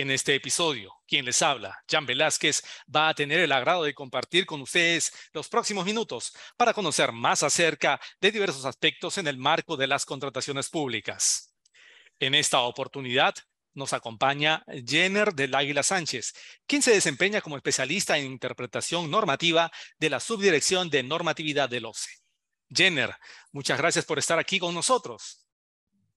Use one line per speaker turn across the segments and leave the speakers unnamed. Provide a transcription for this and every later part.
En este episodio, quien les habla, Jan Velázquez, va a tener el agrado de compartir con ustedes los próximos minutos para conocer más acerca de diversos aspectos en el marco de las contrataciones públicas. En esta oportunidad nos acompaña Jenner del Águila Sánchez, quien se desempeña como especialista en interpretación normativa de la Subdirección de Normatividad del OCE. Jenner, muchas gracias por estar aquí con nosotros.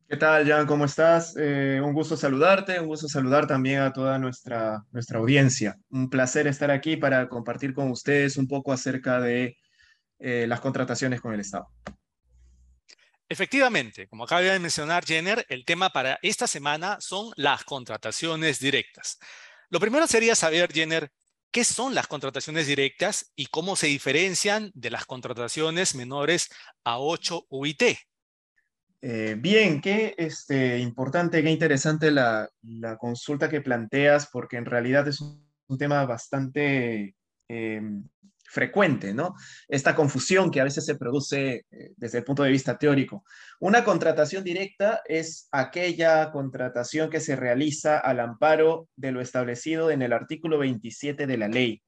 ¿Qué tal, Jan? ¿Cómo estás? Eh, un gusto saludarte, un gusto saludar también a toda nuestra, nuestra audiencia. Un placer estar aquí para compartir con ustedes un poco acerca de eh, las contrataciones con el Estado.
Efectivamente, como acaba de mencionar Jenner, el tema para esta semana son las contrataciones directas. Lo primero sería saber, Jenner, qué son las contrataciones directas y cómo se diferencian de las contrataciones menores a 8 UIT.
Eh, bien, qué este, importante, qué interesante la, consulta que planteas, porque en realidad es un, tema bastante em, frecuente, ¿no? Esta confusión que a veces se produce eh, desde el punto de vista teórico. Una contratación directa es aquella contratación que se realiza al amparo de lo establecido en el artículo 27 de la ley.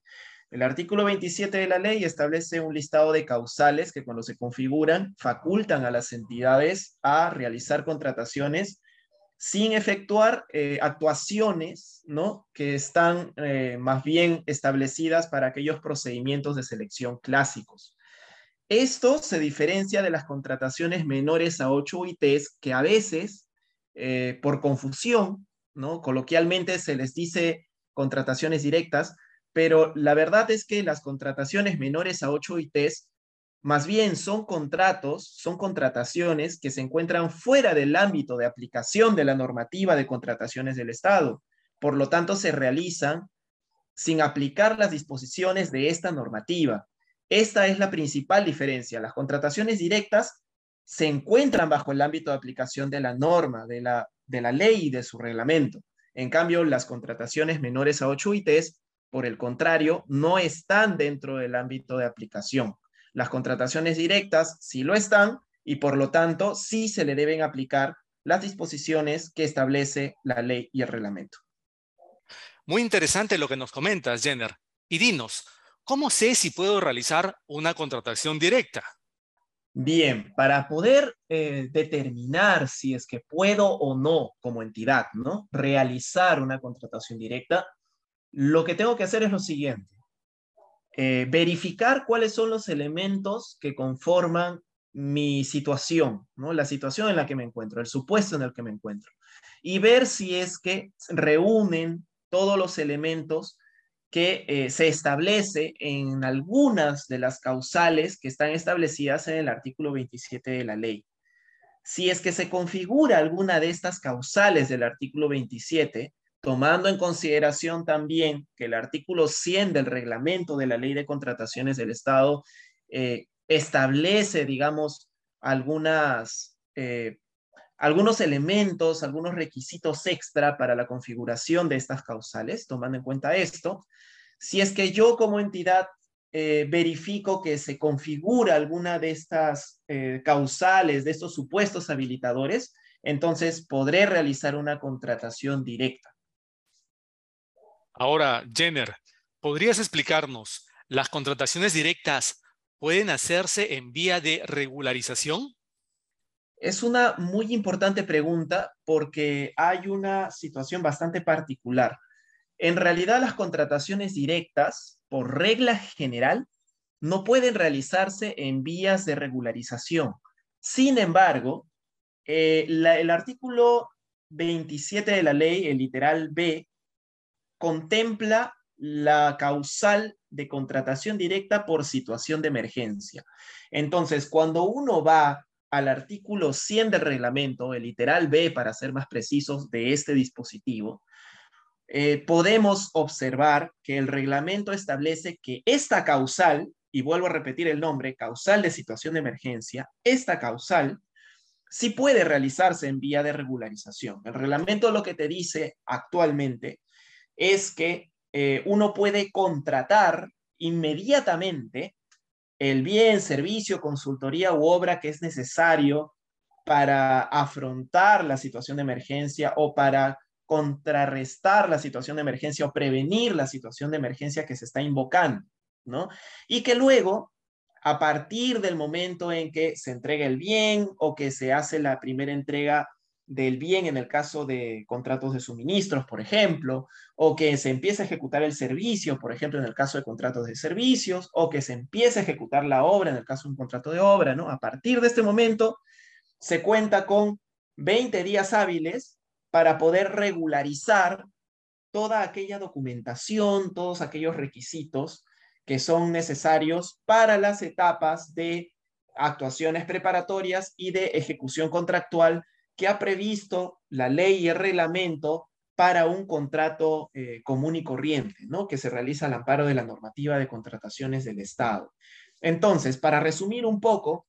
El artículo 27 de la ley establece un listado de causales que cuando se configuran facultan a las entidades a realizar contrataciones sin efectuar eh, actuaciones ¿no? que están eh, más bien establecidas para aquellos procedimientos de selección clásicos. Esto se diferencia de las contrataciones menores a 8 UITs que a veces, eh, por confusión, ¿no? coloquialmente se les dice contrataciones directas, pero la verdad es que las contrataciones menores a 8 ITs más bien son contratos, son contrataciones que se encuentran fuera del ámbito de aplicación de la normativa de contrataciones del Estado. Por lo tanto, se realizan sin aplicar las disposiciones de esta normativa. Esta es la principal diferencia. Las contrataciones directas se encuentran bajo el ámbito de aplicación de la norma, de la, de la ley y de su reglamento. En cambio, las contrataciones menores a 8 ITs por el contrario, no están dentro del ámbito de aplicación. Las contrataciones directas sí lo están y por lo tanto sí se le deben aplicar las disposiciones que establece la ley y el reglamento.
Muy interesante lo que nos comentas, Jenner. Y dinos, ¿cómo sé si puedo realizar una contratación directa?
Bien, para poder eh, determinar si es que puedo o no como entidad, ¿no? Realizar una contratación directa, lo que tengo que hacer es lo siguiente. Eh, verificar cuáles son los elementos que conforman mi situación, ¿no? la situación en la que me encuentro, el supuesto en el que me encuentro, y ver si es que reúnen todos los elementos que eh, se establece en algunas de las causales que están establecidas en el artículo 27 de la ley. Si es que se configura alguna de estas causales del artículo 27, tomando en consideración también que el artículo 100 del reglamento de la ley de contrataciones del Estado eh, establece, digamos, eh, algunos elementos, algunos requisitos extra para la configuración de estas causales, tomando en cuenta esto, si es que yo como entidad eh, verifico que se configura alguna de estas causales, de estos supuestos habilitadores, entonces podré realizar una contratación directa.
Ahora, Jenner, ¿podrías explicarnos, ¿las contrataciones directas pueden hacerse en vía de regularización?
Es una muy importante pregunta porque hay una situación bastante particular. En realidad, las contrataciones directas, por regla general, no pueden realizarse en vías de regularización. Sin embargo, eh, el artículo 27 de la ley, el literal B, contempla la causal de contratación directa por situación de emergencia. Entonces, cuando uno va al artículo 100 del reglamento, el literal B, para ser más precisos, de este dispositivo, eh, podemos observar que el reglamento establece que esta causal y vuelvo a repetir el nombre, causal de situación de emergencia, esta causal sí puede realizarse en vía de regularización. El reglamento lo que te dice actualmente es que eh, uno puede contratar inmediatamente el bien, servicio, consultoría u obra que es necesario para afrontar la situación de emergencia o para contrarrestar la situación de emergencia o prevenir la situación de emergencia que se está invocando, ¿no? Y que luego, a partir del momento en que se entrega el bien o que se hace la primera entrega del bien en el caso de contratos de suministros, por ejemplo, o que se empiece a ejecutar el servicio, por ejemplo, en el caso de contratos de servicios, o que se empiece a ejecutar la obra en el caso de un contrato de obra, ¿no? A partir de este momento se cuenta con 20 días hábiles para poder regularizar toda aquella documentación, todos aquellos requisitos que son necesarios para las etapas de actuaciones preparatorias y de ejecución contractual que ha previsto la ley y el reglamento para un contrato eh, común y corriente, ¿no? Que se realiza al amparo de la normativa de contrataciones del Estado. Entonces, para resumir un poco,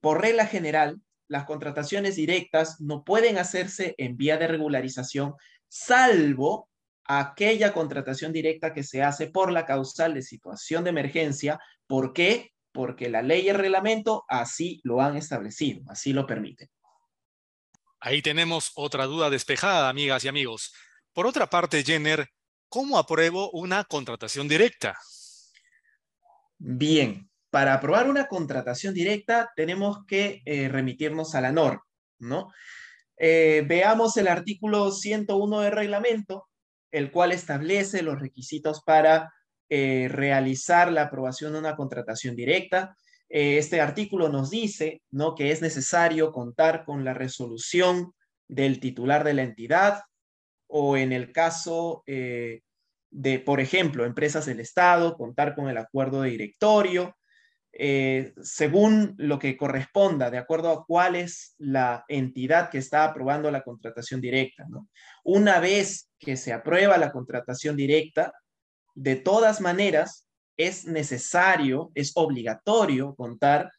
por regla general, las contrataciones directas no pueden hacerse en vía de regularización, salvo aquella contratación directa que se hace por la causal de situación de emergencia. ¿Por qué? Porque la ley y el reglamento así lo han establecido, así lo permiten.
Ahí tenemos otra duda despejada, amigas y amigos. Por otra parte, Jenner, ¿cómo apruebo una contratación directa?
Bien, para aprobar una contratación directa tenemos que eh, remitirnos a la norma, ¿no? Eh, veamos el artículo 101 del reglamento, el cual establece los requisitos para eh, realizar la aprobación de una contratación directa. Este artículo nos dice ¿no? que es necesario contar con la resolución del titular de la entidad o en el caso de, por ejemplo, empresas del Estado, contar con el acuerdo de directorio, eh, según lo que corresponda, de acuerdo a cuál es la entidad que está aprobando la contratación directa. Una vez que se aprueba la contratación directa, de todas maneras, es necesario, es obligatorio contar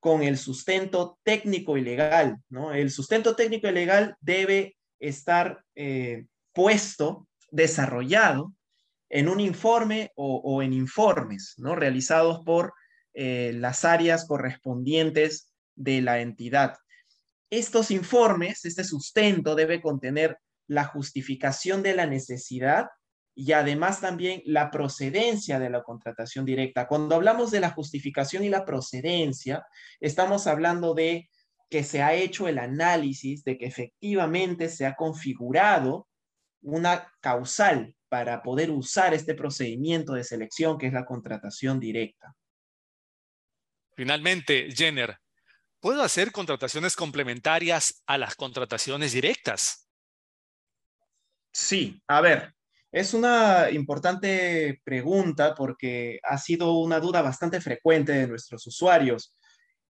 con el sustento técnico y legal. ¿no? El sustento técnico y legal debe estar eh, puesto, desarrollado en un informe o, en informes ¿no? realizados por eh, las áreas correspondientes de la entidad. Estos informes, este sustento debe contener la justificación de la necesidad y además también la procedencia de la contratación directa. Cuando hablamos de la justificación y la procedencia, estamos hablando de que se ha hecho el análisis de que efectivamente se ha configurado una causal para poder usar este procedimiento de selección que es la contratación directa.
Finalmente, Jenner, ¿puedo hacer contrataciones complementarias a las contrataciones directas?
Sí, a ver, es una importante pregunta porque ha sido una duda bastante frecuente de nuestros usuarios.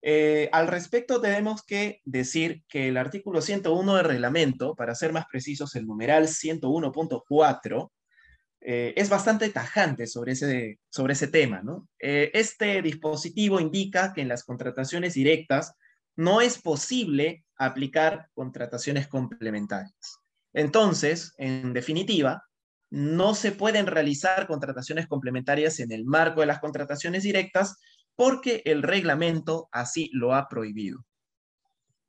Eh, al respecto, tenemos que decir que el artículo 101 del reglamento, para ser más precisos, el numeral 101.4, eh, es bastante tajante sobre ese, sobre ese tema. Eh, este dispositivo indica que en las contrataciones directas no es posible aplicar contrataciones complementarias. Entonces, en definitiva, no se pueden realizar contrataciones complementarias en el marco de las contrataciones directas porque el reglamento así lo ha prohibido.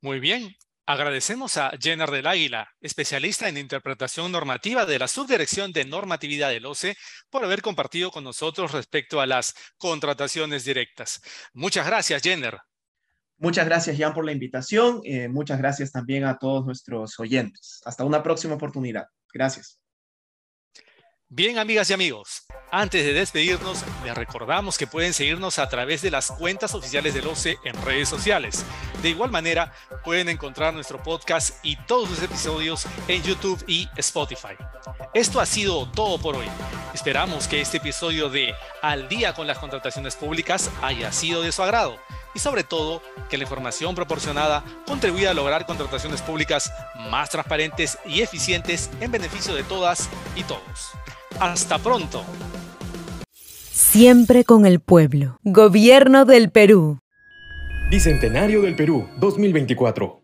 Muy bien, Agradecemos a Jenner del Águila, especialista en interpretación normativa de la Subdirección de Normatividad del OCE, por haber compartido con nosotros respecto a las contrataciones directas. Muchas gracias, Jenner.
Muchas gracias, Jan, por la invitación. Eh, muchas gracias también a todos nuestros oyentes. Hasta una próxima oportunidad. Gracias.
Bien, amigas y amigos, antes de despedirnos, les recordamos que pueden seguirnos a través de las cuentas oficiales del OCE en redes sociales. De igual manera, pueden encontrar nuestro podcast y todos sus episodios en YouTube y Spotify. Esto ha sido todo por hoy. Esperamos que este episodio de Al día con las contrataciones públicas haya sido de su agrado y sobre todo que la información proporcionada contribuya a lograr contrataciones públicas más transparentes y eficientes en beneficio de todas y todos. Hasta pronto.
Siempre con el pueblo. Gobierno del Perú.
Bicentenario del Perú 2024.